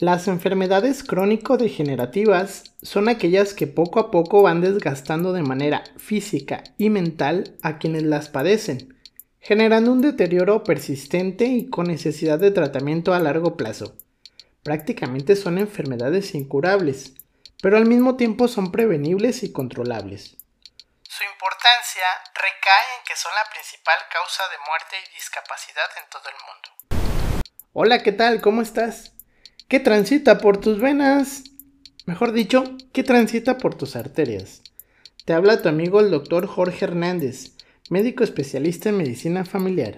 Las enfermedades crónico-degenerativas son aquellas que poco a poco van desgastando de manera física y mental a quienes las padecen, generando un deterioro persistente y con necesidad de tratamiento a largo plazo. Prácticamente son enfermedades incurables, pero al mismo tiempo son prevenibles y controlables. Su importancia recae en que son la principal causa de muerte y discapacidad en todo el mundo. Hola, ¿qué tal? ¿Cómo estás? ¿Qué transita por tus venas? Mejor dicho, ¿qué transita por tus arterias? Te habla tu amigo el doctor Jorge Hernández, médico especialista en medicina familiar.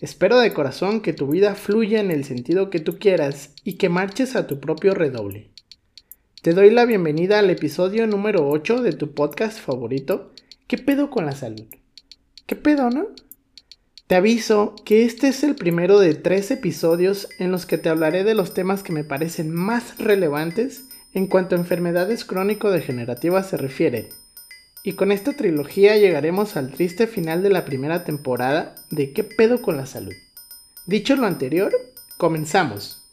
Espero de corazón que tu vida fluya en el sentido que tú quieras y que marches a tu propio redoble. Te doy la bienvenida al episodio número 8 de tu podcast favorito, ¿Qué pedo con la salud? ¿Qué pedo, no? Te aviso que este es el primero de tres episodios en los que te hablaré de los temas que me parecen más relevantes en cuanto a enfermedades crónico-degenerativas se refiere. Y con esta trilogía llegaremos al triste final de la primera temporada de ¿Qué pedo con la salud? Dicho lo anterior, comenzamos.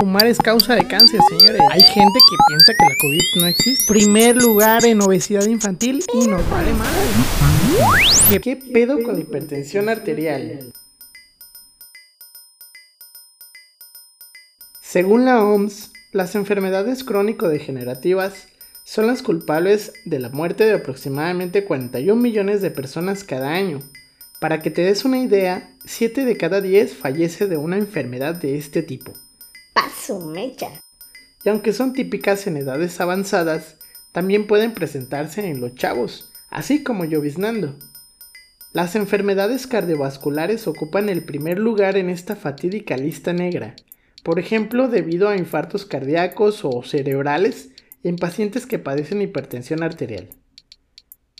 Fumar es causa de cáncer, señores. Hay gente que piensa que la COVID no existe. Primer lugar en obesidad infantil y nos vale madre. ¿Qué, pedo con hipertensión arterial? Según la OMS, las enfermedades crónico-degenerativas son las culpables de la muerte de aproximadamente 41 millones de personas cada año. Para que te des una idea, 7 de cada 10 fallece de una enfermedad de este tipo. Y aunque son típicas en edades avanzadas, también pueden presentarse en los chavos, así como lloviznando. Las enfermedades cardiovasculares ocupan el primer lugar en esta fatídica lista negra, por ejemplo debido a infartos cardíacos o cerebrales en pacientes que padecen hipertensión arterial.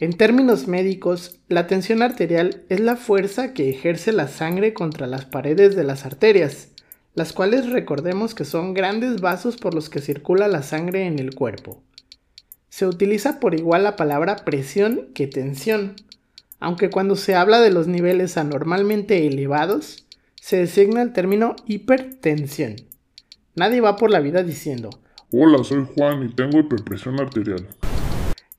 En términos médicos, la tensión arterial es la fuerza que ejerce la sangre contra las paredes de las arterias, las cuales recordemos que son grandes vasos por los que circula la sangre en el cuerpo. Se utiliza por igual la palabra presión que tensión, aunque cuando se habla de los niveles anormalmente elevados, se designa el término hipertensión. Nadie va por la vida diciendo, Hola, soy Juan y tengo hiperpresión arterial.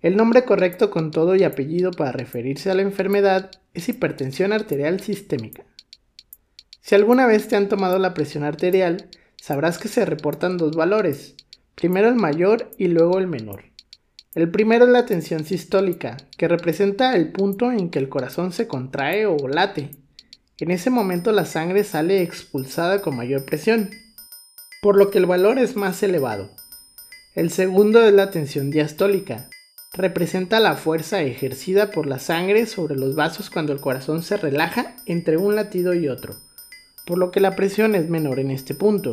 El nombre correcto con todo y apellido para referirse a la enfermedad es hipertensión arterial sistémica. Si alguna vez te han tomado la presión arterial, sabrás que se reportan dos valores, primero el mayor y luego el menor. El primero es la tensión sistólica, que representa el punto en que el corazón se contrae o late. En ese momento la sangre sale expulsada con mayor presión, por lo que el valor es más elevado. El segundo es la tensión diastólica. Representa la fuerza ejercida por la sangre sobre los vasos cuando el corazón se relaja entre un latido y otro por lo que la presión es menor en este punto.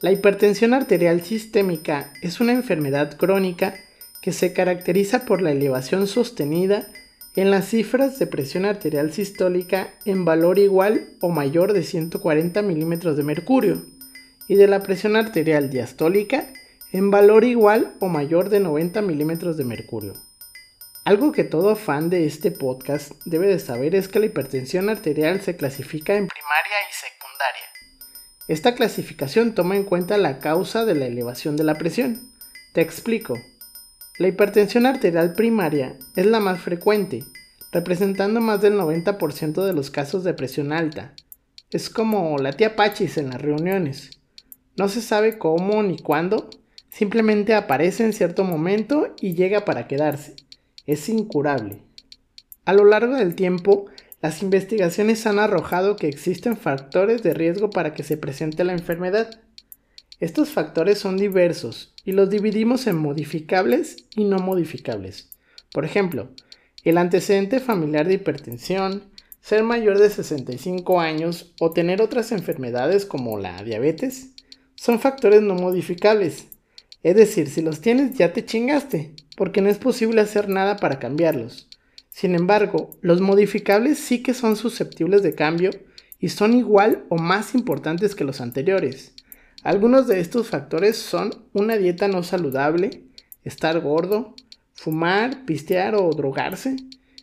La hipertensión arterial sistémica es una enfermedad crónica que se caracteriza por la elevación sostenida en las cifras de presión arterial sistólica en valor igual o mayor de 140 milímetros de mercurio y de la presión arterial diastólica en valor igual o mayor de 90 milímetros de mercurio. Algo que todo fan de este podcast debe de saber es que la hipertensión arterial se clasifica en y secundaria. Esta clasificación toma en cuenta la causa de la elevación de la presión. Te explico. La hipertensión arterial primaria es la más frecuente, representando más del 90% de los casos de presión alta. Es como la tía Pachis en las reuniones. No se sabe cómo ni cuándo, simplemente aparece en cierto momento y llega para quedarse es incurable. A lo largo del tiempo, las investigaciones han arrojado que existen factores de riesgo para que se presente la enfermedad. Estos factores son diversos y los dividimos en modificables y no modificables. Por ejemplo, el antecedente familiar de hipertensión, ser mayor de 65 años o tener otras enfermedades como la diabetes son factores no modificables. Es decir, si los tienes ya te chingaste porque no es posible hacer nada para cambiarlos. Sin embargo, los modificables sí que son susceptibles de cambio y son igual o más importantes que los anteriores. Algunos de estos factores son una dieta no saludable, estar gordo, fumar, pistear o drogarse,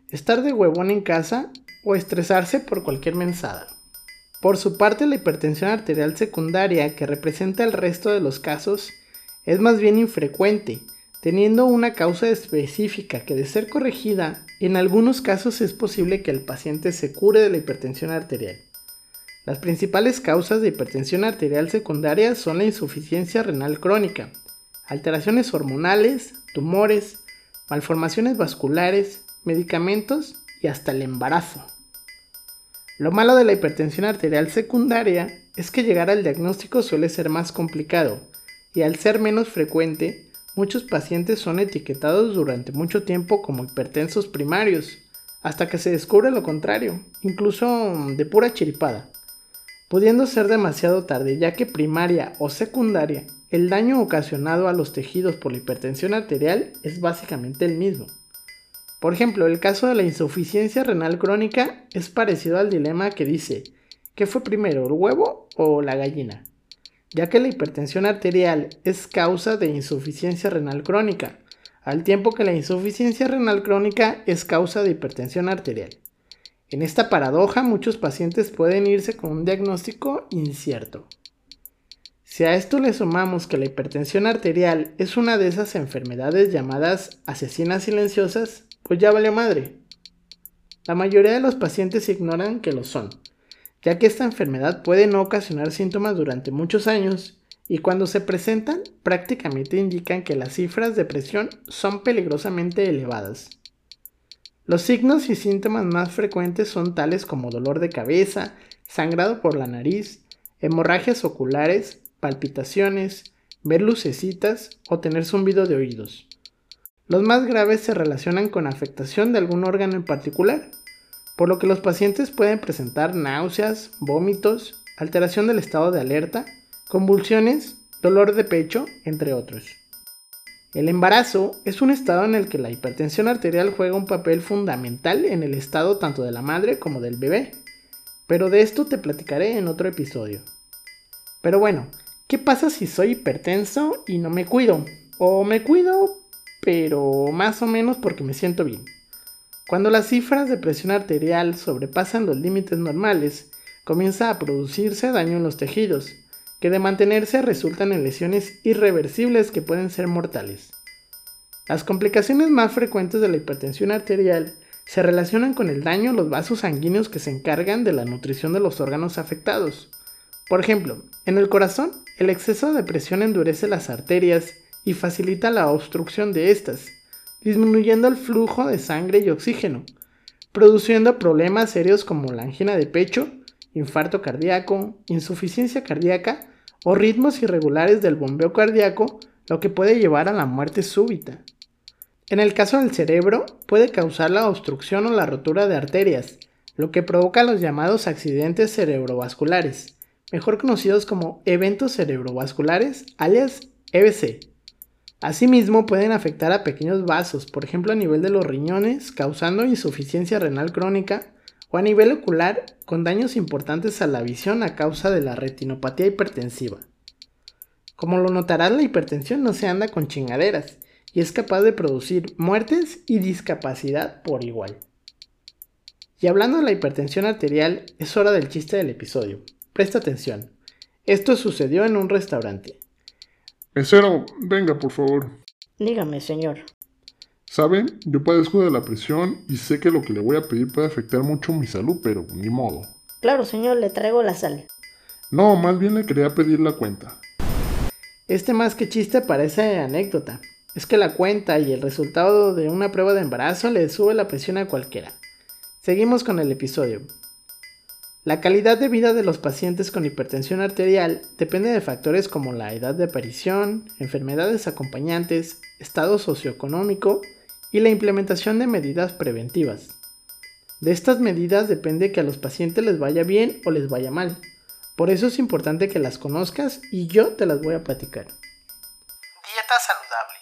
estar de huevón en casa o estresarse por cualquier mensada. Por su parte, la hipertensión arterial secundaria, que representa el resto de los casos, es más bien infrecuente, teniendo una causa específica que de ser corregida, en algunos casos es posible que el paciente se cure de la hipertensión arterial. Las principales causas de hipertensión arterial secundaria son la insuficiencia renal crónica, alteraciones hormonales, tumores, malformaciones vasculares, medicamentos y hasta el embarazo. Lo malo de la hipertensión arterial secundaria es que llegar al diagnóstico suele ser más complicado y al ser menos frecuente, muchos pacientes son etiquetados durante mucho tiempo como hipertensos primarios, hasta que se descubre lo contrario, incluso de pura chiripada, pudiendo ser demasiado tarde ya que primaria o secundaria, el daño ocasionado a los tejidos por la hipertensión arterial es básicamente el mismo. Por ejemplo, el caso de la insuficiencia renal crónica es parecido al dilema que dice, ¿qué fue primero, el huevo o la gallina? Ya que la hipertensión arterial es causa de insuficiencia renal crónica, al tiempo que la insuficiencia renal crónica es causa de hipertensión arterial. En esta paradoja muchos pacientes pueden irse con un diagnóstico incierto. Si a esto le sumamos que la hipertensión arterial es una de esas enfermedades llamadas asesinas silenciosas, pues ya vale madre. La mayoría de los pacientes ignoran que lo son, ya que esta enfermedad puede no ocasionar síntomas durante muchos años y cuando se presentan prácticamente indican que las cifras de presión son peligrosamente elevadas. Los signos y síntomas más frecuentes son tales como dolor de cabeza, sangrado por la nariz, hemorragias oculares, palpitaciones, ver lucecitas o tener zumbido de oídos. Los más graves se relacionan con afectación de algún órgano en particular, por lo que los pacientes pueden presentar náuseas, vómitos, alteración del estado de alerta, convulsiones, dolor de pecho, entre otros. El embarazo es un estado en el que la hipertensión arterial juega un papel fundamental en el estado tanto de la madre como del bebé, pero de esto te platicaré en otro episodio. Pero bueno, ¿qué pasa si soy hipertenso y no me cuido? O me cuido pero más o menos porque me siento bien. Cuando las cifras de presión arterial sobrepasan los límites normales, comienza a producirse daño en los tejidos, que de mantenerse resultan en lesiones irreversibles que pueden ser mortales. Las complicaciones más frecuentes de la hipertensión arterial se relacionan con el daño a los vasos sanguíneos que se encargan de la nutrición de los órganos afectados. Por ejemplo, en el corazón, el exceso de presión endurece las arterias y facilita la obstrucción de estas, disminuyendo el flujo de sangre y oxígeno, produciendo problemas serios como la angina de pecho, infarto cardíaco, insuficiencia cardíaca o ritmos irregulares del bombeo cardíaco, lo que puede llevar a la muerte súbita. En el caso del cerebro, puede causar la obstrucción o la rotura de arterias, lo que provoca los llamados accidentes cerebrovasculares, mejor conocidos como eventos cerebrovasculares, alias EBC. Asimismo, pueden afectar a pequeños vasos, por ejemplo a nivel de los riñones, causando insuficiencia renal crónica, o a nivel ocular, con daños importantes a la visión a causa de la retinopatía hipertensiva. Como lo notarás, la hipertensión no se anda con chingaderas, y es capaz de producir muertes y discapacidad por igual. Y hablando de la hipertensión arterial, es hora del chiste del episodio. Presta atención. Esto sucedió en un restaurante. Mesero, venga, por favor. Dígame, señor. ¿Saben? Yo padezco de la presión y sé que lo que le voy a pedir puede afectar mucho mi salud, pero ni modo. Claro, señor, le traigo la sal. No, más bien le quería pedir la cuenta. Este más que chiste parece anécdota. Es que la cuenta y el resultado de una prueba de embarazo le sube la presión a cualquiera. Seguimos con el episodio. La calidad de vida de los pacientes con hipertensión arterial depende de factores como la edad de aparición, enfermedades acompañantes, estado socioeconómico y la implementación de medidas preventivas. De estas medidas depende que a los pacientes les vaya bien o les vaya mal. Por eso es importante que las conozcas y yo te las voy a platicar. Dieta saludable.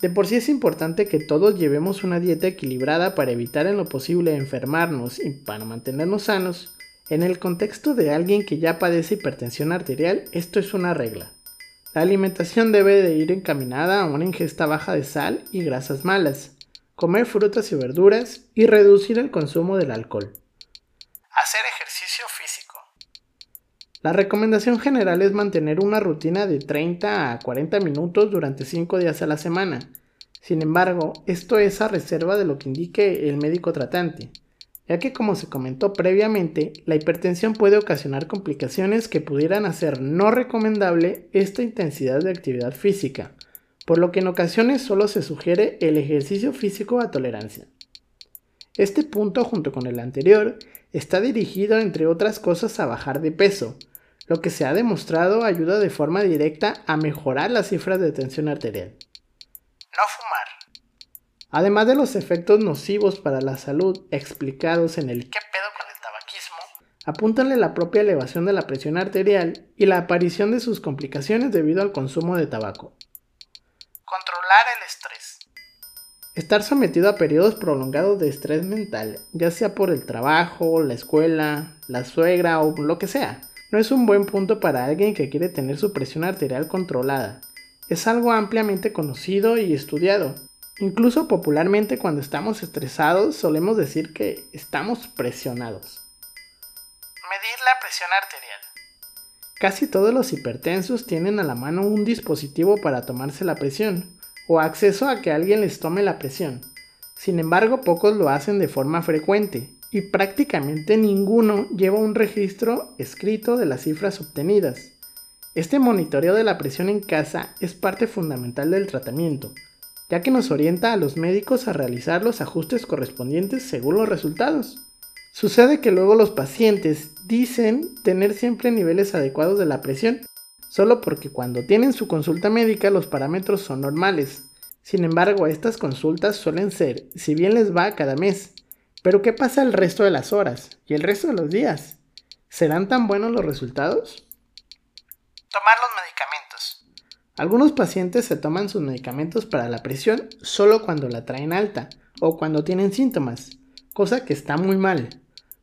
De por sí es importante que todos llevemos una dieta equilibrada para evitar en lo posible enfermarnos y para mantenernos sanos en el contexto de alguien que ya padece hipertensión arterial, esto es una regla. La alimentación debe de ir encaminada a una ingesta baja de sal y grasas malas, comer frutas y verduras y reducir el consumo del alcohol. Hacer ejercicio físico. La recomendación general es mantener una rutina de 30 a 40 minutos durante 5 días a la semana. Sin embargo, esto es a reserva de lo que indique el médico tratante, ya que como se comentó previamente, la hipertensión puede ocasionar complicaciones que pudieran hacer no recomendable esta intensidad de actividad física, por lo que en ocasiones solo se sugiere el ejercicio físico a tolerancia. Este punto, junto con el anterior, está dirigido entre otras cosas a bajar de peso, lo que se ha demostrado ayuda de forma directa a mejorar las cifras de tensión arterial. Además de los efectos nocivos para la salud explicados en el ¿qué pedo con el tabaquismo? Apúntanle la propia elevación de la presión arterial y la aparición de sus complicaciones debido al consumo de tabaco. Controlar el estrés. Estar sometido a periodos prolongados de estrés mental, ya sea por el trabajo, la escuela, la suegra o lo que sea, no es un buen punto para alguien que quiere tener su presión arterial controlada. Es algo ampliamente conocido y estudiado. Incluso popularmente cuando estamos estresados solemos decir que estamos presionados. Medir la presión arterial. Casi todos los hipertensos tienen a la mano un dispositivo para tomarse la presión, o acceso a que alguien les tome la presión. Sin embargo, pocos lo hacen de forma frecuente, y prácticamente ninguno lleva un registro escrito de las cifras obtenidas. Este monitoreo de la presión en casa es parte fundamental del tratamiento, ya que nos orienta a los médicos a realizar los ajustes correspondientes según los resultados. Sucede que luego los pacientes dicen tener siempre niveles adecuados de la presión, solo porque cuando tienen su consulta médica los parámetros son normales. Sin embargo, estas consultas suelen ser, si bien les va cada mes, pero ¿qué pasa el resto de las horas y el resto de los días? ¿Serán tan buenos los resultados? Tomar los medicamentos. Algunos pacientes se toman sus medicamentos para la presión solo cuando la traen alta o cuando tienen síntomas, cosa que está muy mal,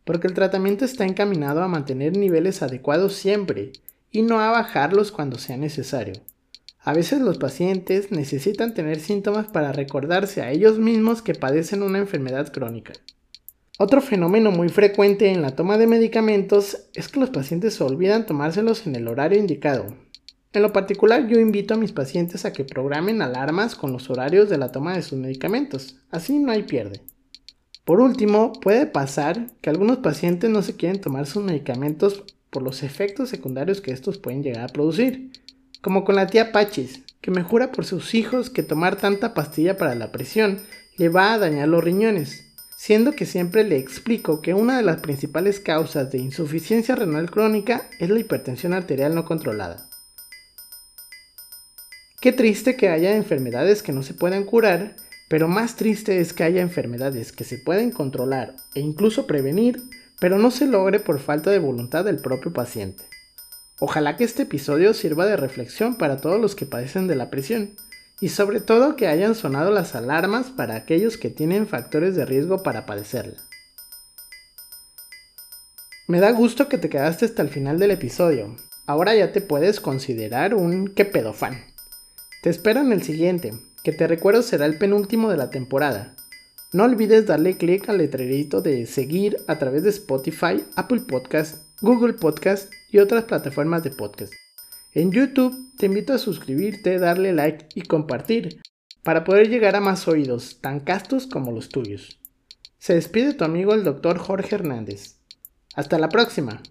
porque el tratamiento está encaminado a mantener niveles adecuados siempre y no a bajarlos cuando sea necesario. A veces los pacientes necesitan tener síntomas para recordarse a ellos mismos que padecen una enfermedad crónica. Otro fenómeno muy frecuente en la toma de medicamentos es que los pacientes olvidan tomárselos en el horario indicado. En lo particular yo invito a mis pacientes a que programen alarmas con los horarios de la toma de sus medicamentos, así no hay pierde. Por último, puede pasar que algunos pacientes no se quieren tomar sus medicamentos por los efectos secundarios que estos pueden llegar a producir, como con la tía Pachis, que me jura por sus hijos que tomar tanta pastilla para la presión le va a dañar los riñones, siendo que siempre le explico que una de las principales causas de insuficiencia renal crónica es la hipertensión arterial no controlada. Qué triste que haya enfermedades que no se puedan curar, pero más triste es que haya enfermedades que se pueden controlar e incluso prevenir, pero no se logre por falta de voluntad del propio paciente. Ojalá que este episodio sirva de reflexión para todos los que padecen de la presión y sobre todo que hayan sonado las alarmas para aquellos que tienen factores de riesgo para padecerla. Me da gusto que te quedaste hasta el final del episodio. Ahora ya te puedes considerar un que pedofan. Te espero en el siguiente, que te recuerdo será el penúltimo de la temporada. No olvides darle clic al letrerito de seguir a través de Spotify, Apple Podcast, Google Podcast y otras plataformas de podcast. En YouTube te invito a suscribirte, darle like y compartir para poder llegar a más oídos tan castos como los tuyos. Se despide tu amigo el Dr. Jorge Hernández. Hasta la próxima.